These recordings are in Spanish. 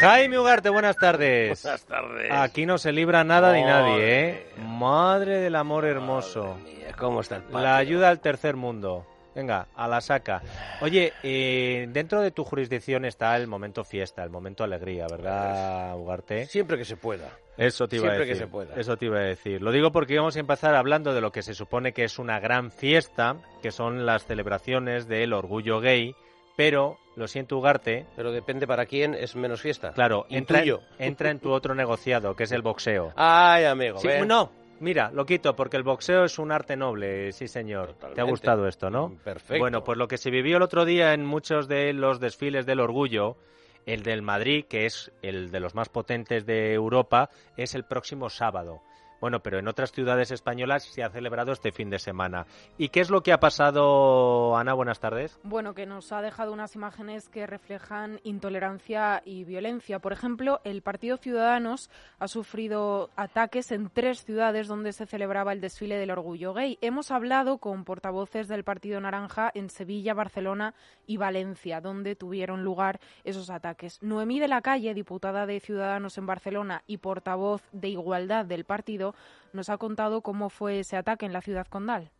Jaime Ugarte, buenas tardes. Buenas tardes. Aquí no se libra nada ni nadie, ¿eh? Madre del amor hermoso. Mía, ¿Cómo está el patio? La ayuda al tercer mundo. Venga, a la saca. Oye, eh, dentro de tu jurisdicción está el momento fiesta, el momento alegría, ¿verdad, Ugarte? Siempre que se pueda. Eso te iba a Siempre que decir. se pueda. Eso te iba a decir. Lo digo porque íbamos a empezar hablando de lo que se supone que es una gran fiesta, que son las celebraciones del orgullo gay, pero, lo siento, Ugarte, Pero depende para quién es menos fiesta. claro, entra, entra en tu otro negociado, que es el boxeo. Ay, amigo. No, mira, lo quito, porque el boxeo es un arte noble, sí señor. ¿Te ha gustado esto, no? Perfecto. Bueno, pues lo que se vivió el otro día en muchos de los desfiles del orgullo, el del Madrid, que es el de los más potentes de Europa, es el próximo sábado. Bueno, pero en otras ciudades españolas se ha celebrado este fin de semana. ¿Y qué es lo que ha pasado, Ana? Buenas tardes. Bueno, que nos ha dejado unas imágenes que reflejan intolerancia y violencia. Por ejemplo, el Partido Ciudadanos ha sufrido ataques en tres ciudades donde se celebraba el desfile del orgullo gay. Hemos hablado con portavoces del Partido Naranja en Sevilla, Barcelona y Valencia, donde tuvieron lugar esos ataques. Noemí de la Calle, diputada de Ciudadanos en Barcelona y portavoz de Igualdad del partido, nos ha contado cómo fue ese ataque en la ciudad condal.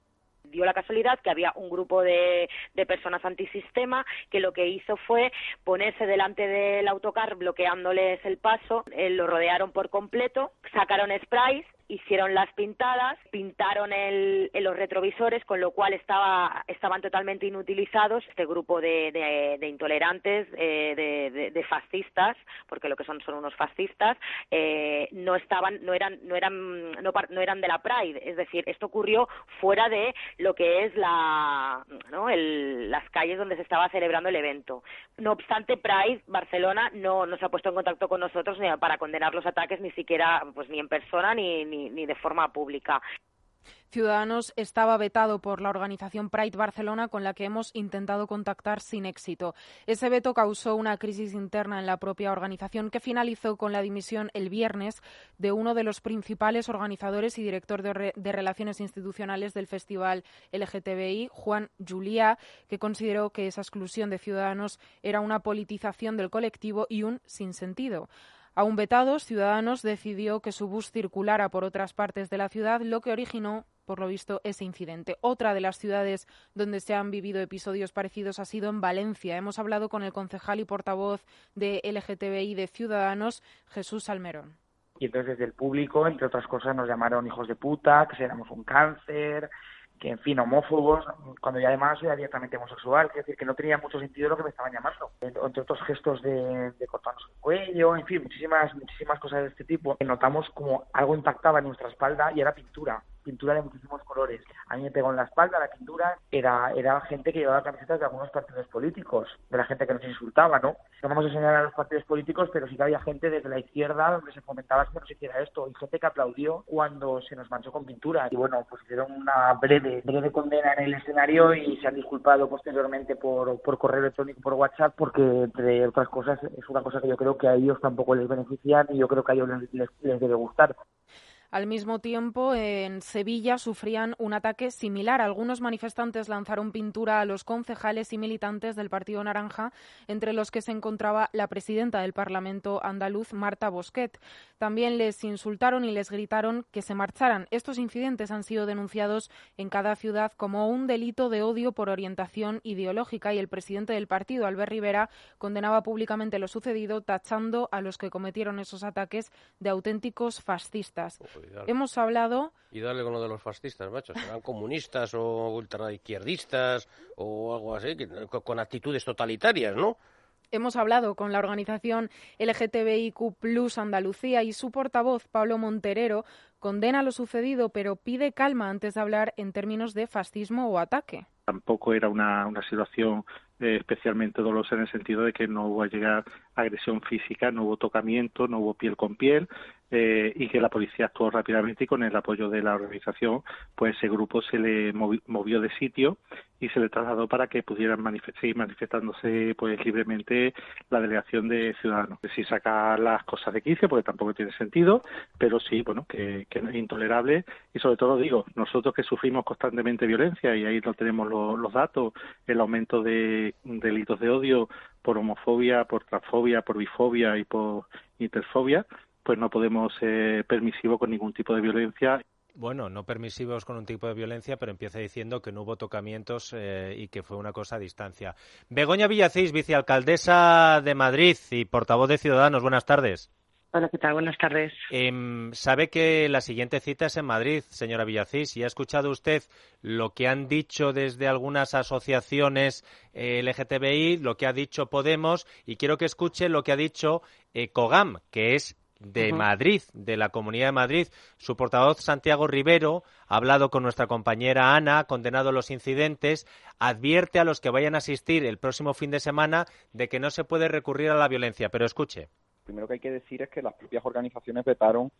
dio la casualidad que había un grupo de, de personas antisistema que lo que hizo fue ponerse delante del autocar bloqueándoles el paso, eh, lo rodearon por completo, sacaron sprays, hicieron las pintadas, pintaron el, en los retrovisores, con lo cual estaba, estaban totalmente inutilizados este grupo de, de- intolerantes, eh, de, fascistas, porque lo que son son unos fascistas, eh, no estaban, no eran, no eran, no, no eran de la Pride, es decir, esto ocurrió fuera de lo que es la, ¿no? el- las calles donde se estaba celebrando el evento. No obstante, Pride Barcelona no, no se ha puesto en contacto con nosotros ni para condenar los ataques ni siquiera, pues ni en persona ni, ni, ni de forma pública. Ciudadanos estaba vetado por la organización Pride Barcelona con la que hemos intentado contactar sin éxito. Ese veto causó una crisis interna en la propia organización que finalizó con la dimisión el viernes de uno de los principales organizadores y director de, re- de relaciones institucionales del festival LGTBI, Juan Juliá, que consideró que esa exclusión de Ciudadanos era una politización del colectivo y un sinsentido. Aún vetados, Ciudadanos decidió que su bus circulara por otras partes de la ciudad, lo que originó, por lo visto, ese incidente. Otra de las ciudades donde se han vivido episodios parecidos ha sido en Valencia. Hemos hablado con el concejal y portavoz de LGTBI de Ciudadanos, Jesús Almerón. Y entonces desde el público, entre otras cosas, nos llamaron hijos de puta, que éramos un cáncer, que en fin, homófobos, cuando yo además soy abiertamente homosexual, es decir, que no tenía mucho sentido lo que me estaban llamando. Entre otros gestos de, de cortarnos el cuello, en fin, muchísimas, muchísimas cosas de este tipo. Notamos como algo impactaba en nuestra espalda y era pintura, pintura de muchísimos colores. A mí me pegó en la espalda la pintura, era, era gente que llevaba camisetas de algunos partidos políticos, de la gente que nos insultaba, ¿no? No vamos a enseñar a los partidos políticos, pero sí que había gente desde la izquierda donde se fomentaba que no se hiciera esto, y gente que aplaudió cuando se nos manchó con pintura. Y bueno, pues hicieron una breve, breve condena en el escenario y se han disculpado posteriormente por, por correo electrónico, por WhatsApp, porque entre otras cosas es una cosa que yo creo que a ellos tampoco les benefician y yo creo que a ellos les, les debe gustar. Al mismo tiempo, en Sevilla sufrían un ataque similar. Algunos manifestantes lanzaron pintura a los concejales y militantes del Partido Naranja, entre los que se encontraba la presidenta del Parlamento andaluz, Marta Bosquet. También les insultaron y les gritaron que se marcharan. Estos incidentes han sido denunciados en cada ciudad como un delito de odio por orientación ideológica y el presidente del partido, Albert Rivera, condenaba públicamente lo sucedido, tachando a los que cometieron esos ataques de auténticos fascistas. Hemos hablado Y dale con lo de los fascistas, macho. Serán comunistas o ultraizquierdistas o algo así, que- con- con actitudes totalitarias, ¿no? Hemos hablado con la organización LGTBIQ Plus Andalucía y su portavoz, Pablo Monterero, condena lo sucedido, pero pide calma antes de hablar en términos de fascismo o ataque. Tampoco era una, una situación eh, especialmente dolorosa en el sentido de que no hubo a llegar agresión física, no hubo tocamiento, no hubo piel con piel eh, y que la policía actuó rápidamente y con el apoyo de la organización, pues ese grupo se le movi- movió de sitio y se le trasladó para que pudieran seguir manifestándose pues libremente la delegación de ciudadanos. Sin sacar las cosas de quicio, porque tampoco tiene sentido, pero sí, bueno, que, que es intolerable y sobre todo digo, nosotros que sufrimos constantemente violencia y ahí no tenemos lo- los datos, el aumento de delitos de odio por homofobia, por transfobia, por bifobia y por interfobia, pues no podemos ser permisivos con ningún tipo de violencia. Bueno, no permisivos con un tipo de violencia, pero empieza diciendo que no hubo tocamientos eh, y que fue una cosa a distancia. Begoña Villacís, vicealcaldesa de Madrid y portavoz de Ciudadanos, buenas tardes. Hola, ¿qué tal? Buenas tardes. Em, sabe que la siguiente cita es en Madrid, señora Villacís, y ha escuchado usted lo que han dicho desde algunas asociaciones eh, LGTBI, lo que ha dicho Podemos, y quiero que escuche lo que ha dicho eh, COGAM, que es de Madrid, de la Comunidad de Madrid. Su portavoz Santiago Rivero ha hablado con nuestra compañera Ana, ha condenado los incidentes, advierte a los que vayan a asistir el próximo fin de semana de que no se puede recurrir a la violencia. Pero escuche primero que hay que decir es que las propias organizaciones vetaron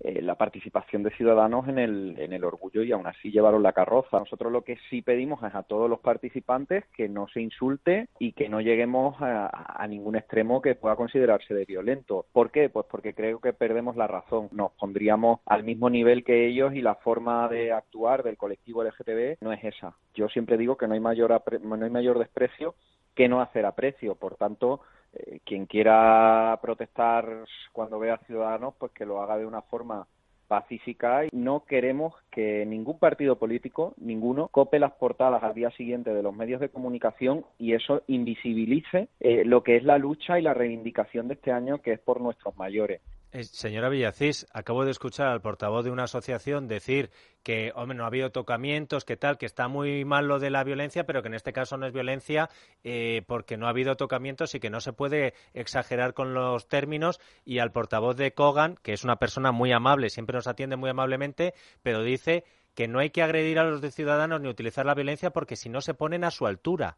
eh, la participación de ciudadanos en el, en el orgullo y aún así llevaron la carroza. Nosotros lo que sí pedimos es a todos los participantes que no se insulte y que no lleguemos a, ningún extremo que pueda considerarse de violento. ¿Por qué? Pues porque creo que perdemos la razón. Nos pondríamos al mismo nivel que ellos y la forma de actuar del colectivo LGTB no es esa. Yo siempre digo que no hay mayor, no hay mayor desprecio que no hacer aprecio. Por tanto, eh, quien quiera protestar cuando vea ciudadanos, pues que lo haga de una forma pacífica y no queremos que ningún partido político, ninguno, cope las portadas al día siguiente de los medios de comunicación y eso invisibilice eh, lo que es la lucha y la reivindicación de este año que es por nuestros mayores. Eh, señora Villacís, acabo de escuchar al portavoz de una asociación decir que, hombre, no ha habido tocamientos, que tal, que está muy mal lo de la violencia, pero que en este caso no es violencia eh, porque no ha habido tocamientos y que no se puede exagerar con los términos. Y al portavoz de Kogan, que es una persona muy amable, siempre nos atiende muy amablemente, pero dice que no hay que agredir a los ciudadanos ni utilizar la violencia porque si no se ponen a su altura.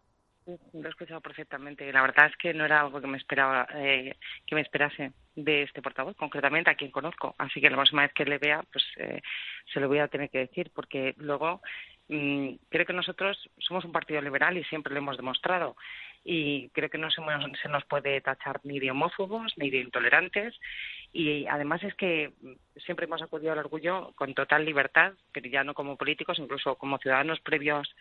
Lo he escuchado perfectamente. La verdad es que no era algo que me esperaba, eh, que me esperase de este portavoz, concretamente a quien conozco. Así que la próxima vez que le vea, pues eh, se lo voy a tener que decir, porque luego mm, creo que nosotros somos un partido liberal y siempre lo hemos demostrado. Y creo que no se, se nos puede tachar ni de homófobos ni de intolerantes. Y además es que siempre hemos acudido al orgullo con total libertad, pero ya no como políticos, incluso como ciudadanos previos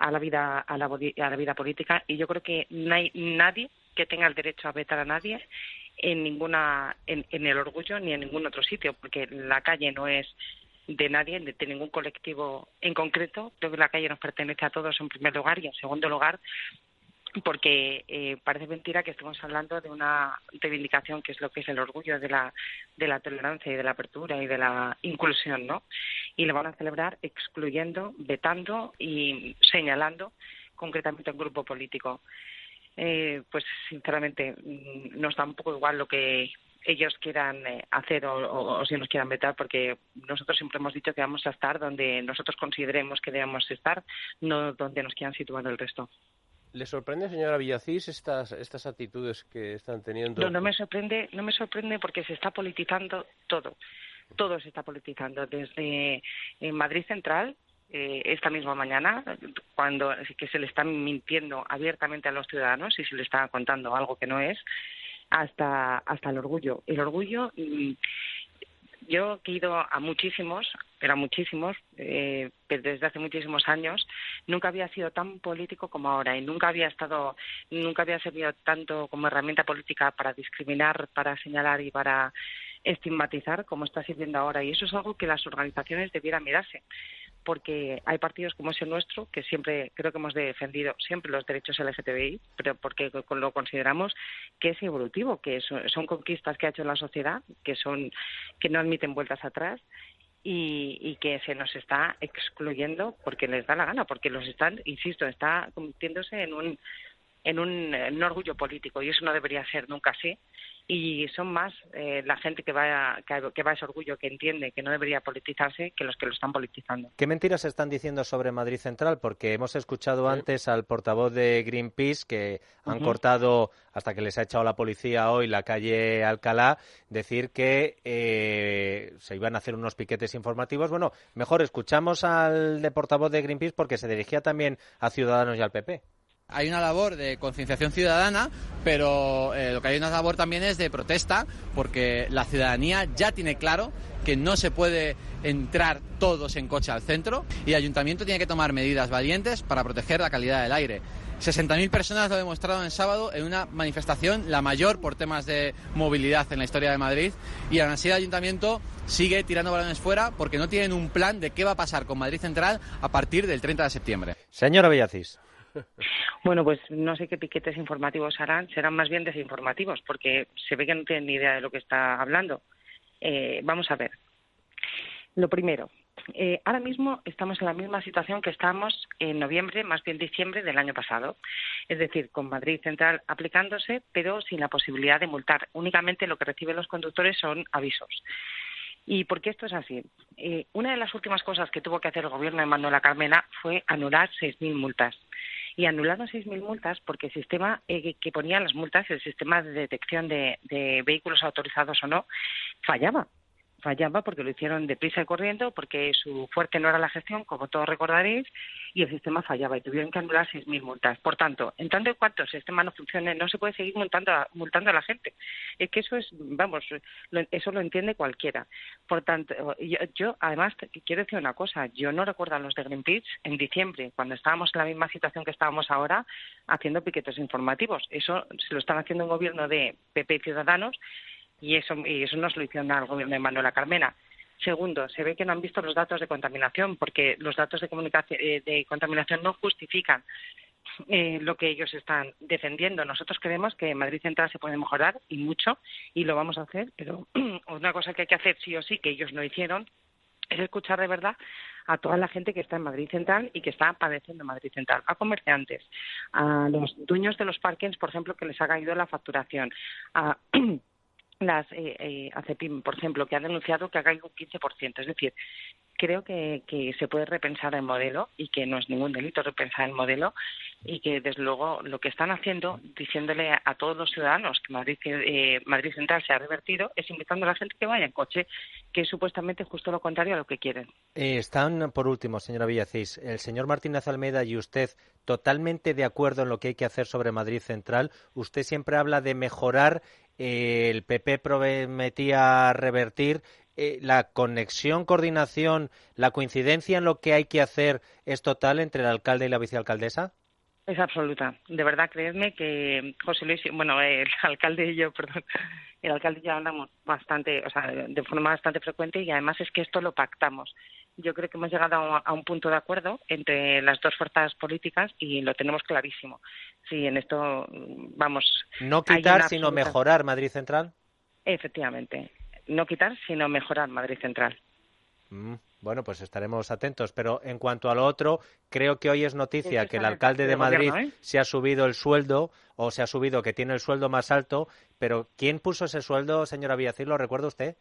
a la vida a la, vida política y yo creo que no hay nadie que tenga el derecho a vetar a nadie en ninguna en, el orgullo ni en ningún otro sitio porque la calle no es de nadie, de, ningún colectivo en concreto. Creo que la calle nos pertenece a todos en primer lugar y en segundo lugar porque eh, parece mentira que estemos hablando de una reivindicación que es lo que es el orgullo de la, de la tolerancia y de la apertura y de la inclusión, ¿no? Y lo van a celebrar excluyendo, vetando y señalando concretamente a un grupo político. Eh, pues sinceramente mm, nos da un poco igual lo que ellos quieran eh, hacer o, o, si nos quieran vetar, porque nosotros siempre hemos dicho que vamos a estar donde nosotros consideremos que debemos estar, no donde nos quieran situar el resto. ¿Le sorprende, señora Villacís, estas, estas actitudes que están teniendo? No, no me sorprende, no me sorprende porque se está politizando todo. Todo se está politizando. Desde Madrid Central, eh, esta misma mañana, cuando que se le está mintiendo abiertamente a los ciudadanos y se le está contando algo que no es, hasta, hasta el orgullo. El orgullo mm, yo he ido a muchísimos, pero a muchísimos, eh, desde hace muchísimos años, nunca había sido tan político como ahora y nunca había estado, nunca había servido tanto como herramienta política para discriminar, para señalar y para estigmatizar como está sirviendo ahora. Y eso es algo que las organizaciones debieran mirarse porque hay partidos como es el nuestro que siempre creo que hemos defendido siempre los derechos LGTBI, pero porque lo consideramos que es evolutivo, que son conquistas que ha hecho la sociedad, que son que no admiten vueltas atrás y, y, que se nos está excluyendo porque les da la gana, porque los están, insisto, está convirtiéndose en un en un, en un orgullo político y eso no debería ser nunca así y son más eh, la gente que va, a, que, va a ese orgullo, que entiende que no debería politizarse, que los que lo están politizando. ¿Qué mentiras están diciendo sobre Madrid Central? Porque hemos escuchado antes al portavoz de Greenpeace que han cortado, hasta que les ha echado la policía hoy, la calle Alcalá, decir que eh, se iban a hacer unos piquetes informativos. Bueno, mejor escuchamos al de portavoz de Greenpeace porque se dirigía también a Ciudadanos y al PP. Hay una labor de concienciación ciudadana, pero eh, lo que hay una labor también es de protesta, porque la ciudadanía ya tiene claro que no se puede entrar todos en coche al centro y el ayuntamiento tiene que tomar medidas valientes para proteger la calidad del aire. 60.000 personas lo demostraron el sábado en una manifestación, la mayor por temas de movilidad en la historia de Madrid, y aún así el ayuntamiento sigue tirando balones fuera porque no tienen un plan de qué va a pasar con Madrid Central a partir del 30 de septiembre. Señora Villacís. Bueno, pues no sé qué piquetes informativos harán, serán más bien desinformativos, porque se ve que no tienen ni idea de lo que está hablando. Eh, vamos a ver. Lo primero, eh, ahora mismo estamos en la misma situación que estábamos en noviembre, más bien diciembre del año pasado. Es decir, con Madrid Central aplicándose, pero sin la posibilidad de multar. Únicamente lo que reciben los conductores son avisos. ¿Y por qué esto es así? Eh, una de las últimas cosas que tuvo que hacer el gobierno de Manuela Carmena fue anular 6.000 multas. Y anularon 6.000 multas porque el sistema eh, que ponía las multas, el sistema de detección de vehículos autorizados o no, fallaba fallaba porque lo hicieron deprisa y corriendo, porque su fuerte no era la gestión, como todos recordaréis, y el sistema fallaba y tuvieron que anular 6.000 multas. Por tanto, en tanto en cuanto el sistema no funcione, no se puede seguir multando a, multando a la gente. Es que eso es, vamos, eso lo entiende cualquiera. Por tanto, yo, yo, además quiero decir una cosa, yo no recuerdo a los de Greenpeace en diciembre, cuando estábamos en la misma situación que estábamos ahora, haciendo piquetes informativos. Eso se lo están haciendo un gobierno de PP y Ciudadanos y eso, y eso no hicieron al gobierno de Manuela Carmena. Segundo, se ve que no han visto los datos de contaminación, porque los datos de, eh, de contaminación no justifican eh, lo que ellos están defendiendo. Nosotros creemos que Madrid Central se puede mejorar y mucho, y lo vamos a hacer, pero una cosa que hay que hacer sí o sí, que ellos no hicieron, es escuchar de verdad a toda la gente que está en Madrid Central y que está padeciendo en Madrid Central, a comerciantes, a los dueños de los parkings, por ejemplo, que les ha caído la facturación, a las eh, eh, por ejemplo, que ha denunciado que ha caído un 15%. Es decir, creo que, que, se puede repensar el modelo y que no es ningún delito repensar el modelo y que, desde luego, lo que están haciendo, diciéndole a, todos los ciudadanos que Madrid, eh, Madrid Central se ha revertido, es invitando a la gente que vaya en coche, que es supuestamente justo lo contrario a lo que quieren. Eh, están, por último, señora Villacís, el señor Martínez Almeida y usted totalmente de acuerdo en lo que hay que hacer sobre Madrid Central. Usted siempre habla de mejorar el PP prometía revertir. Eh, la conexión, coordinación, la coincidencia en lo que hay que hacer es total entre el alcalde y la vicealcaldesa? Es absoluta. De verdad, creedme que José Luis, bueno, el alcalde y yo, perdón, el alcalde y yo hablamos bastante, o sea, de forma bastante frecuente y además es que esto lo pactamos yo creo que hemos llegado a un, punto de acuerdo entre las dos fuerzas políticas y lo tenemos clarísimo. Sí, en esto vamos. No quitar, sino mejorar Madrid Central. Efectivamente. No quitar, sino mejorar Madrid Central. Mm, bueno, pues estaremos atentos. Pero en cuanto a lo otro, creo que hoy es noticia que el alcalde de Madrid ¿eh? se ha subido el sueldo o se ha subido que tiene el sueldo más alto. Pero ¿quién puso ese sueldo, señora Villacir? ¿Lo recuerda usted?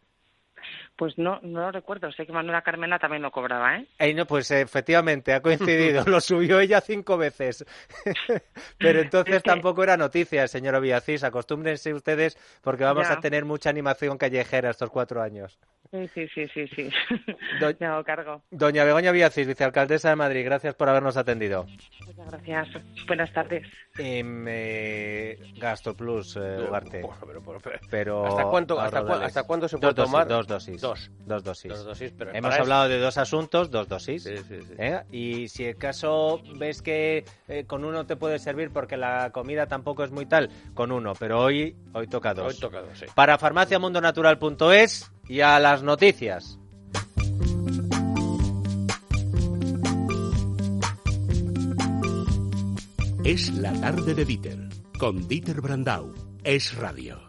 Pues no, no lo recuerdo. Sé que Manuela Carmena también lo cobraba, ¿eh? eh no, pues efectivamente, ha coincidido. lo subió ella cinco veces. Pero entonces tampoco era noticia, señor Villacís. Acostúmbrense ustedes porque vamos a tener mucha animación callejera estos cuatro años. Sí, sí, sí, sí. Me hago cargo. Doña Begoña Villacís, vicealcaldesa de Madrid, gracias por habernos atendido. Muchas gracias. Buenas tardes. Eh, Gasto Plus, eh, Ugarte. pero, ¿Hasta, cuánto, hasta, cuándo se puede tomar? Dos dosis. Dos. Dos dosis. Hemos hablado de dos asuntos, dos dosis. Sí, sí, sí. ¿Eh? Y si el caso ves que eh, con uno te puede servir porque la comida tampoco es muy tal, con uno. Pero hoy, hoy toca dos. Hoy toca dos, sí. Para farmaciamundonatural.es y a las noticias. Es la tarde de Dieter, con Dieter Brandau. Es radio.